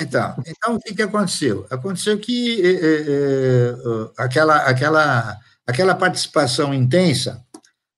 Então, então, o que, que aconteceu? Aconteceu que é, é, aquela, aquela, aquela participação intensa,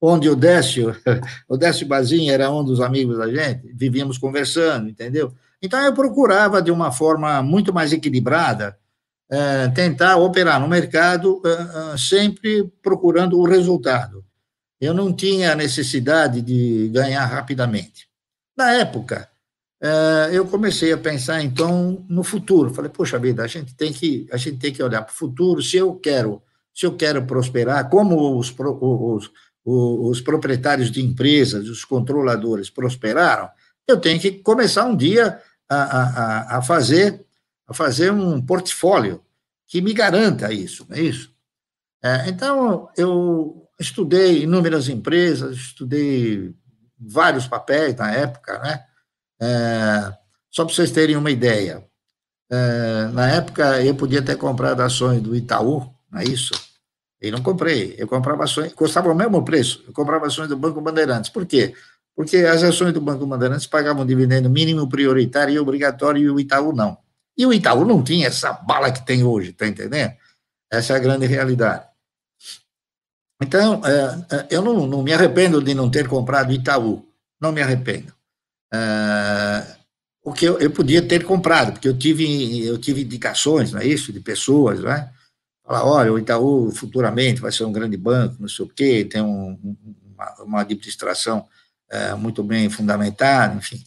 onde o Décio, o Décio Bazin era um dos amigos da gente, vivíamos conversando, entendeu? Então, eu procurava, de uma forma muito mais equilibrada, é, tentar operar no mercado sempre procurando o resultado. Eu não tinha necessidade de ganhar rapidamente. Na época, eu comecei a pensar então no futuro. Falei, poxa vida, a gente tem que a gente tem que olhar para o futuro. Se eu quero se eu quero prosperar, como os, os, os proprietários de empresas, os controladores prosperaram, eu tenho que começar um dia a, a, a fazer a fazer um portfólio que me garanta isso, não é isso? É, então, eu estudei inúmeras empresas, estudei vários papéis na época, né? É, só para vocês terem uma ideia, é, na época eu podia ter comprado ações do Itaú, não é isso? E não comprei, eu comprava ações, custava o mesmo preço, eu comprava ações do Banco Bandeirantes. Por quê? Porque as ações do Banco Bandeirantes pagavam dividendo mínimo prioritário e obrigatório e o Itaú não. E o Itaú não tinha essa bala que tem hoje, tá entendendo? Essa é a grande realidade. Então, é, é eu não, não me arrependo de não ter comprado Itaú, não me arrependo. Uh, o que eu, eu, podia ter comprado, porque eu tive, eu tive indicações, não é isso, de pessoas, né? Falar, olha, o Itaú futuramente vai ser um grande banco, não sei o quê, tem um, uma, uma, administração uh, muito bem fundamentada, enfim.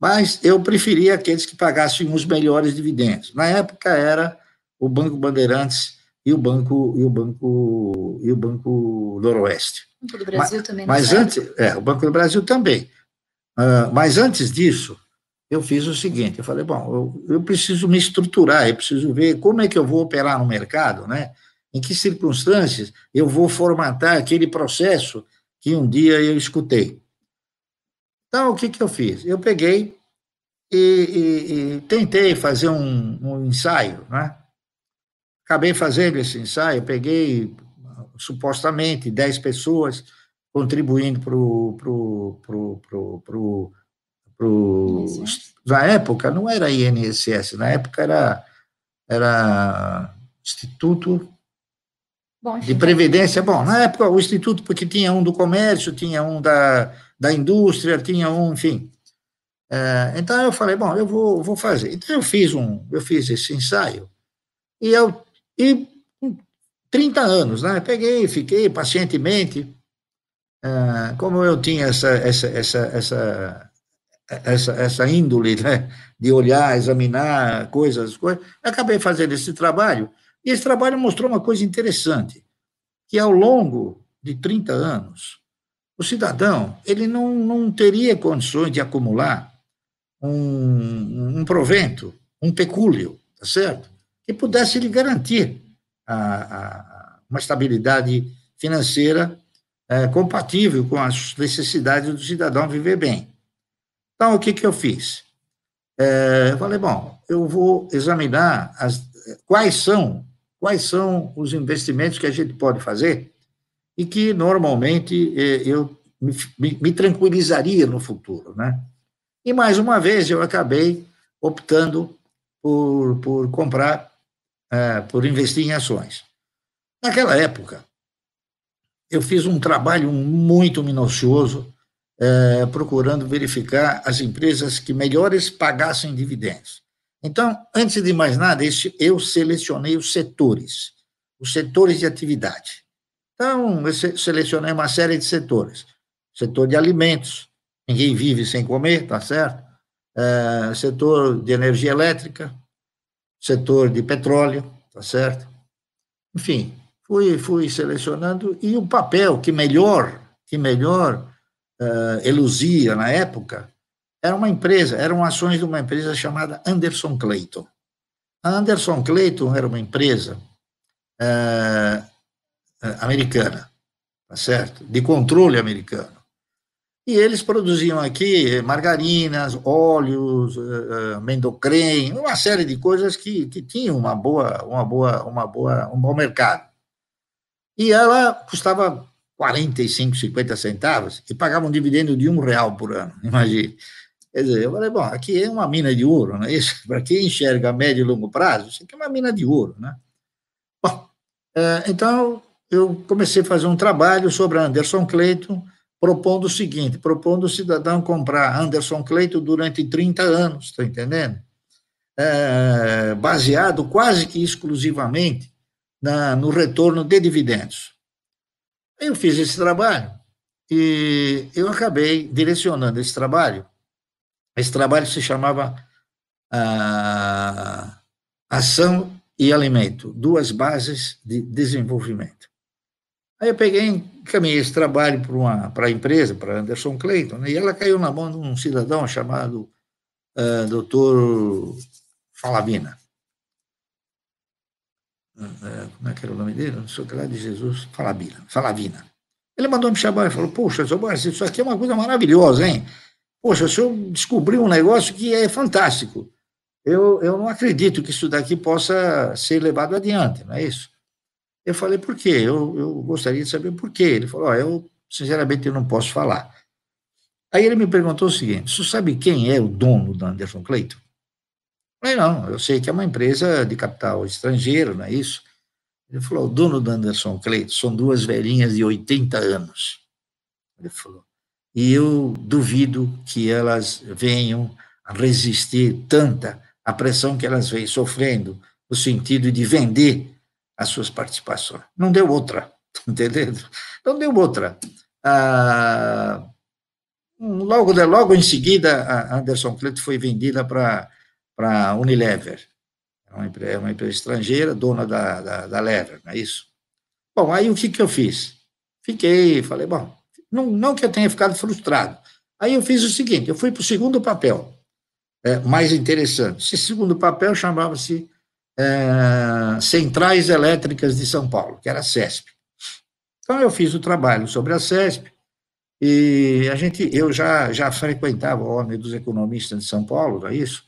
Mas eu preferia aqueles que pagassem os melhores dividendos. Na época era o Banco Bandeirantes e o Banco e o Banco e o Banco Noroeste. O Banco do Brasil mas, também. Mas antes, é, o Banco do Brasil também. Uh, mas antes disso, eu fiz o seguinte: eu falei, bom, eu, eu, preciso me estruturar, eu preciso ver como é que eu vou operar no mercado, né? Em que circunstâncias eu vou formatar aquele processo que um dia eu escutei. Então, o que, que eu fiz? Eu peguei e, e, e tentei fazer um, um, ensaio, né? Acabei fazendo esse ensaio, peguei supostamente 10 pessoas, contribuindo para o. Pro, pro, pro, pro, pro, na época, não era INSS, na época era, era Instituto Bom, de Previdência. Bom, na época, o Instituto, porque tinha um do comércio, tinha um da, da indústria, tinha um, enfim. É, então eu falei, bom, eu vou, vou fazer. Então eu fiz um, eu fiz esse ensaio e eu e 30 anos, né? Peguei, fiquei pacientemente ah, como eu tinha essa, essa, essa, essa, essa, essa índole né, de olhar, examinar coisas, coisas, acabei fazendo esse trabalho, e esse trabalho mostrou uma coisa interessante, que ao longo de 30 anos, o cidadão ele não, não teria condições de acumular um, um provento, um pecúlio, tá certo? Que pudesse lhe garantir a, a, uma estabilidade financeira é, compatível com as necessidades do cidadão viver bem. Então, o que, que eu fiz? É, eu falei, bom, eu vou examinar as, quais são quais são os investimentos que a gente pode fazer e que normalmente é, eu me, me, me tranquilizaria no futuro, né? E mais uma vez eu acabei optando por, por comprar, é, por investir em ações. Naquela época, eu fiz um trabalho muito minucioso, é, procurando verificar as empresas que melhores pagassem dividendos. Então, antes de mais nada, eu selecionei os setores, os setores de atividade. Então, eu selecionei uma série de setores. Setor de alimentos, ninguém vive sem comer, tá certo? É, setor de energia elétrica, setor de petróleo, tá certo? Enfim, fui, fui selecionando, e o papel que melhor, que melhor uh, eluzia na época, era uma empresa, eram ações de uma empresa chamada Anderson Clayton. A Anderson Clayton era uma empresa uh, americana, tá certo? De controle americano. E eles produziam aqui margarinas, óleos, uh, mendocrem, uma série de coisas que, que tinham uma boa, uma boa, uma boa, um bom mercado. E ela custava 45, 50 centavos e pagava um dividendo de um real por ano, imagine. Quer dizer, eu falei, bom, aqui é uma mina de ouro, não é isso? Para quem enxerga a médio e longo prazo, isso aqui é uma mina de ouro, né? Bom, é, então eu comecei a fazer um trabalho sobre Anderson Clayton, propondo o seguinte, propondo o cidadão comprar Anderson Clayton durante 30 anos, está entendendo? É, baseado quase que exclusivamente na, no retorno de dividendos. Eu fiz esse trabalho e eu acabei direcionando esse trabalho esse trabalho se chamava ah, Ação e Alimento, duas bases de desenvolvimento. Aí eu peguei, encaminhei esse trabalho para a empresa, para Anderson Clayton, né, e ela caiu na mão de um cidadão chamado uh, Dr. Falavina. Uh, como é que era o nome dele? Não sei o que lá de Jesus. Falavina. Falavina. Ele mandou me chamar e falou: Poxa, isso aqui é uma coisa maravilhosa, hein? Poxa, o senhor descobriu um negócio que é fantástico. Eu, eu não acredito que isso daqui possa ser levado adiante, não é isso? Eu falei, por quê? Eu, eu gostaria de saber por quê. Ele falou, oh, eu, sinceramente, eu não posso falar. Aí ele me perguntou o seguinte, você sabe quem é o dono da Anderson Clayton? Falei, não, eu sei que é uma empresa de capital estrangeiro, não é isso? Ele falou, o dono da Anderson Clayton são duas velhinhas de 80 anos. Ele falou, e eu duvido que elas venham a resistir tanta a pressão que elas vêm sofrendo no sentido de vender as suas participações. Não deu outra, entendendo? Não deu outra. Ah, logo, logo em seguida, a Anderson Cleto foi vendida para a Unilever, é uma empresa, uma empresa estrangeira, dona da, da, da Lever, não é isso? Bom, aí o que, que eu fiz? Fiquei, falei, bom, não, não que eu tenha ficado frustrado. Aí eu fiz o seguinte: eu fui para o segundo papel, é, mais interessante. Esse segundo papel chamava-se é, Centrais Elétricas de São Paulo, que era a CESP. Então eu fiz o trabalho sobre a CESP e a gente, eu já já frequentava o Ordem dos Economistas de São Paulo, não é isso?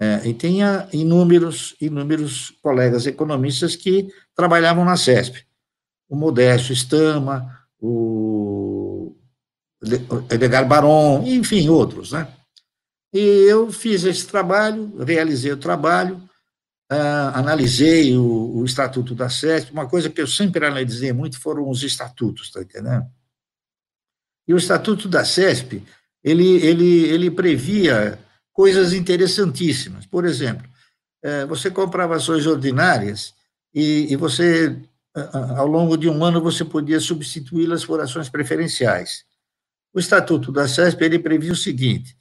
É, e tinha inúmeros, inúmeros colegas economistas que trabalhavam na CESP. O Modesto Stama, o Edgar Baron, enfim, outros, né? E eu fiz esse trabalho, realizei o trabalho, uh, analisei o, o, Estatuto da SESP, uma coisa que eu sempre analisei muito foram os estatutos, tá entendendo? E o Estatuto da SESP, ele, ele, ele previa coisas interessantíssimas. Por exemplo, uh, você comprava ações ordinárias e, você, ao longo de um ano, você podia substituí-las por ações preferenciais. O Estatuto da CESP ele previa o seguinte,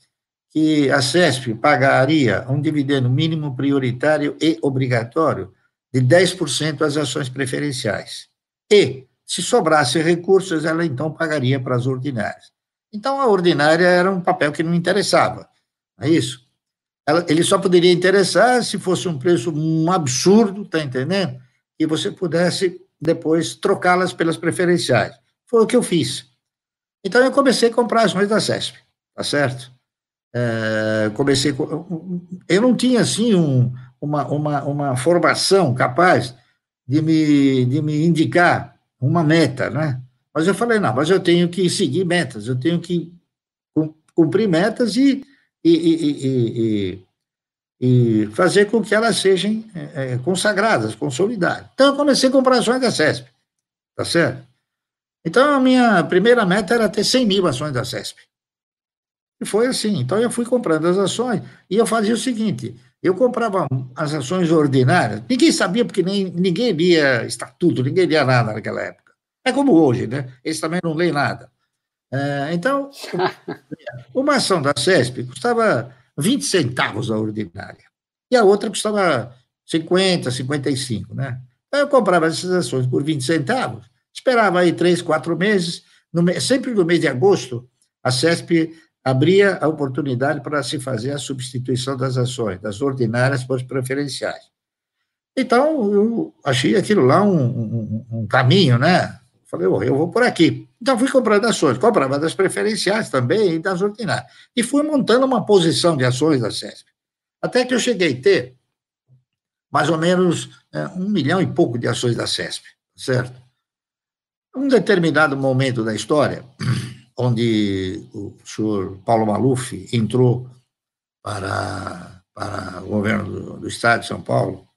que a CESP pagaria um dividendo mínimo prioritário e obrigatório de 10% às ações preferenciais. E, se sobrasse recursos, ela então pagaria para as ordinárias. Então, a ordinária era um papel que não interessava, é isso? Ela, ele só poderia interessar se fosse um preço um absurdo, está entendendo? E você pudesse depois trocá-las pelas preferenciais. Foi o que eu fiz. Então eu comecei a comprar ações da CESP, tá certo? É, comecei, eu não tinha assim um, uma, uma, uma formação capaz de me, de me indicar uma meta, né? Mas eu falei, não, mas eu tenho que seguir metas, eu tenho que cumprir metas e, e, e, e, fazer com que elas sejam é, é consagradas, consolidadas. Então, eu comecei a comprar ações da CESP, tá certo? Então, a minha primeira meta era ter 100 mil ações da CESP. E foi assim. Então, eu fui comprando as ações e eu fazia o seguinte: eu comprava as ações ordinárias. Ninguém sabia, porque nem, ninguém lia estatuto, ninguém lia nada naquela época. É como hoje, né? Eles também não leem nada. É, então, uma ação da CESP custava 20 centavos a ordinária. E a outra custava 50, 55, né? Então, eu comprava essas ações por 20 centavos Esperava aí três, quatro meses, no, sempre no mês de agosto, a CESP abria a oportunidade para se fazer a substituição das ações, das ordinárias para as preferenciais. Então, eu achei aquilo lá um, um, um caminho, né? Falei, oh, eu vou por aqui. Então, fui comprando ações, comprava das preferenciais também e das ordinárias. E fui montando uma posição de ações da CESP. Até que eu cheguei a ter mais ou menos é, um milhão e pouco de ações da CESP, certo? Um determinado momento da história, onde o senhor Paulo Maluf entrou para, para o governo do, do Estado de São Paulo.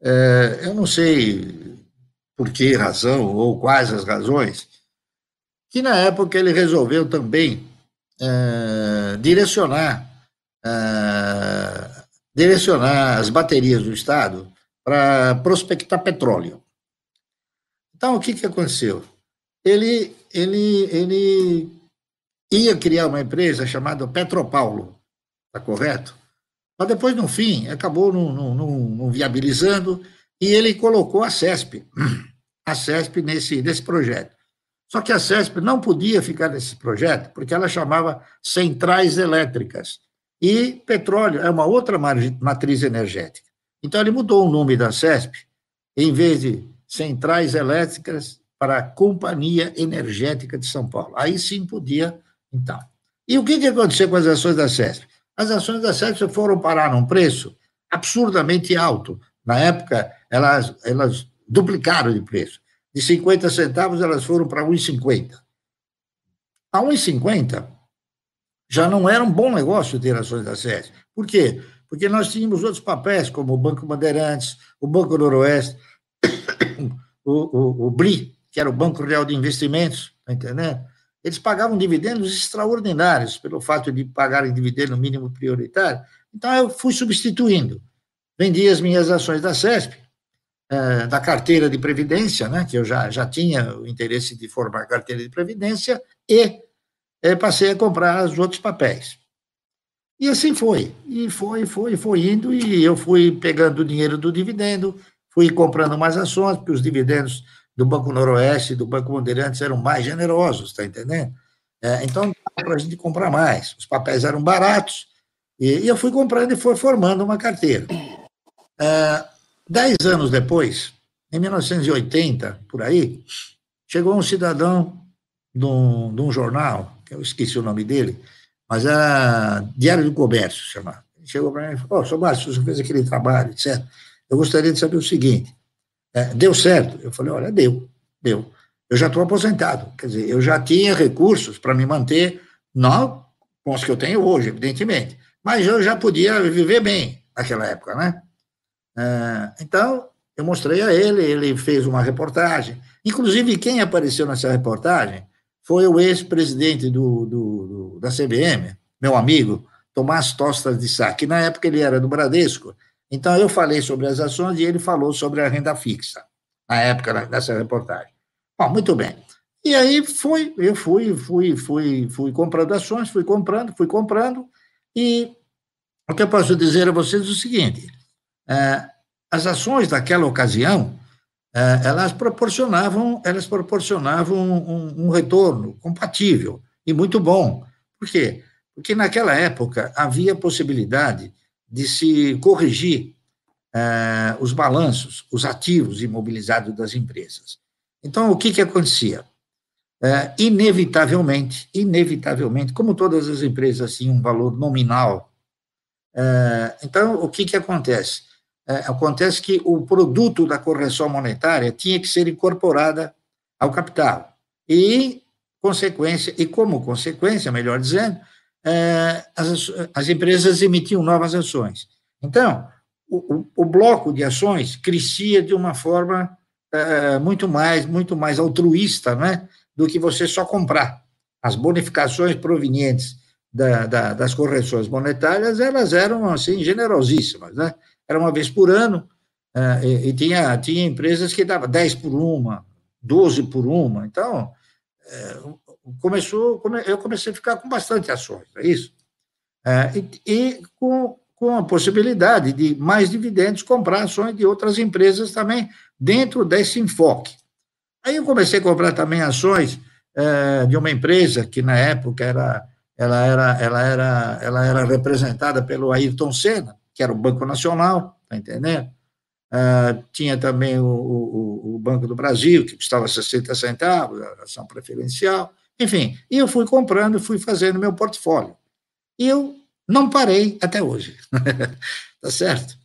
É, eu não sei por que razão ou quais as razões, que na época ele resolveu também é, direcionar, é, direcionar as baterias do Estado para prospectar petróleo. Então, o que, que aconteceu? Ele, ele, ele ia criar uma empresa chamada Petropaulo, está correto? Mas depois, no fim, acabou não, não, viabilizando e ele colocou a CESP, a CESP nesse, nesse projeto. Só que a CESP não podia ficar nesse projeto porque ela chamava centrais elétricas. E petróleo é uma outra matriz energética. Então, ele mudou o nome da CESP, em vez de centrais elétricas, para Companhia Energética de São Paulo. Aí sim podia, então. E o que, que aconteceu com as ações da CESP? As ações da CESP foram parar num preço absurdamente alto. Na época, elas, elas duplicaram de preço. De 50 centavos, elas foram para 1,50. A 1,50 já não era um bom negócio ter ações da CESP. Por quê? Porque nós tínhamos outros papéis, como o Banco Bandeirantes, o Banco Noroeste, o, o, o BRI, que era o Banco Real de Investimentos, está entendendo? Eles pagavam dividendos extraordinários pelo fato de pagarem dividendo mínimo prioritário. Então, eu fui substituindo. Vendi as minhas ações da CESP, eh, da carteira de previdência, né, que eu já, já tinha o interesse de formar carteira de previdência, e eh, passei a comprar os outros papéis. E assim foi, e foi, foi, foi indo, e eu fui pegando o dinheiro do dividendo, fui comprando mais ações, porque os dividendos do Banco Noroeste e do Banco Bandeirantes eram mais generosos, está entendendo? É, então, para a gente comprar mais. Os papéis eram baratos, e, e, eu fui comprando e fui formando uma carteira. É, dez anos depois, em 1980, por aí, chegou um cidadão de um, de um jornal, eu esqueci o nome dele, mas era Diário do Comércio, chamado. Ele chegou para mim e falou, oh, seu Márcio, você fez aquele trabalho, etc. Eu gostaria de saber o seguinte, é, deu certo? Eu falei, olha, deu, deu. Eu já estou aposentado, quer dizer, eu já tinha recursos para me manter, não com os que eu tenho hoje, evidentemente, mas eu já podia viver bem naquela época, né? É, então, eu mostrei a ele, ele fez uma reportagem, inclusive quem apareceu nessa reportagem foi o ex-presidente do, do, do, da CBM, meu amigo, Tomás Tostas de Sá, que na época ele era do Bradesco, então eu falei sobre as ações e ele falou sobre a renda fixa, na época dessa reportagem. Bom, muito bem. E aí foi, eu fui, fui, fui, fui comprando ações, fui comprando, fui comprando, e o que eu posso dizer a vocês é o seguinte: as ações daquela ocasião é, elas proporcionavam, elas proporcionavam um, um, retorno compatível e muito bom. Por quê? Porque naquela época havia possibilidade de se corrigir é, os balanços, os ativos imobilizados das empresas. Então, o que, que acontecia? É, inevitavelmente, inevitavelmente, como todas as empresas tinham um valor nominal, é, então, o que, que acontece? É, acontece que o produto da correção monetária tinha que ser incorporada ao capital. E, consequência, e como consequência, melhor dizendo, é, as, as empresas emitiam novas ações. Então, o, o, bloco de ações crescia de uma forma é, muito mais muito mais altruísta né, do que você só comprar. As bonificações provenientes da, da, das correções monetárias, elas eram, assim, generosíssimas, né? Era uma vez por ano, uh, e, tinha, tinha empresas que davam 10 por uma, 12 por uma, então, uh, começou, come, eu comecei a ficar com bastante ações, é isso? Uh, e, e com, com a possibilidade de mais dividendos comprar ações de outras empresas também dentro desse enfoque. Aí eu comecei a comprar também ações de uma empresa que na época era ela era ela era ela era representada pelo Ayrton Senna que era o Banco Nacional, está entendendo? Uh, tinha também o, o, o, Banco do Brasil, que custava 60 centavos, ação preferencial, enfim, e eu fui comprando, fui fazendo meu portfólio. E eu não parei até hoje, tá certo?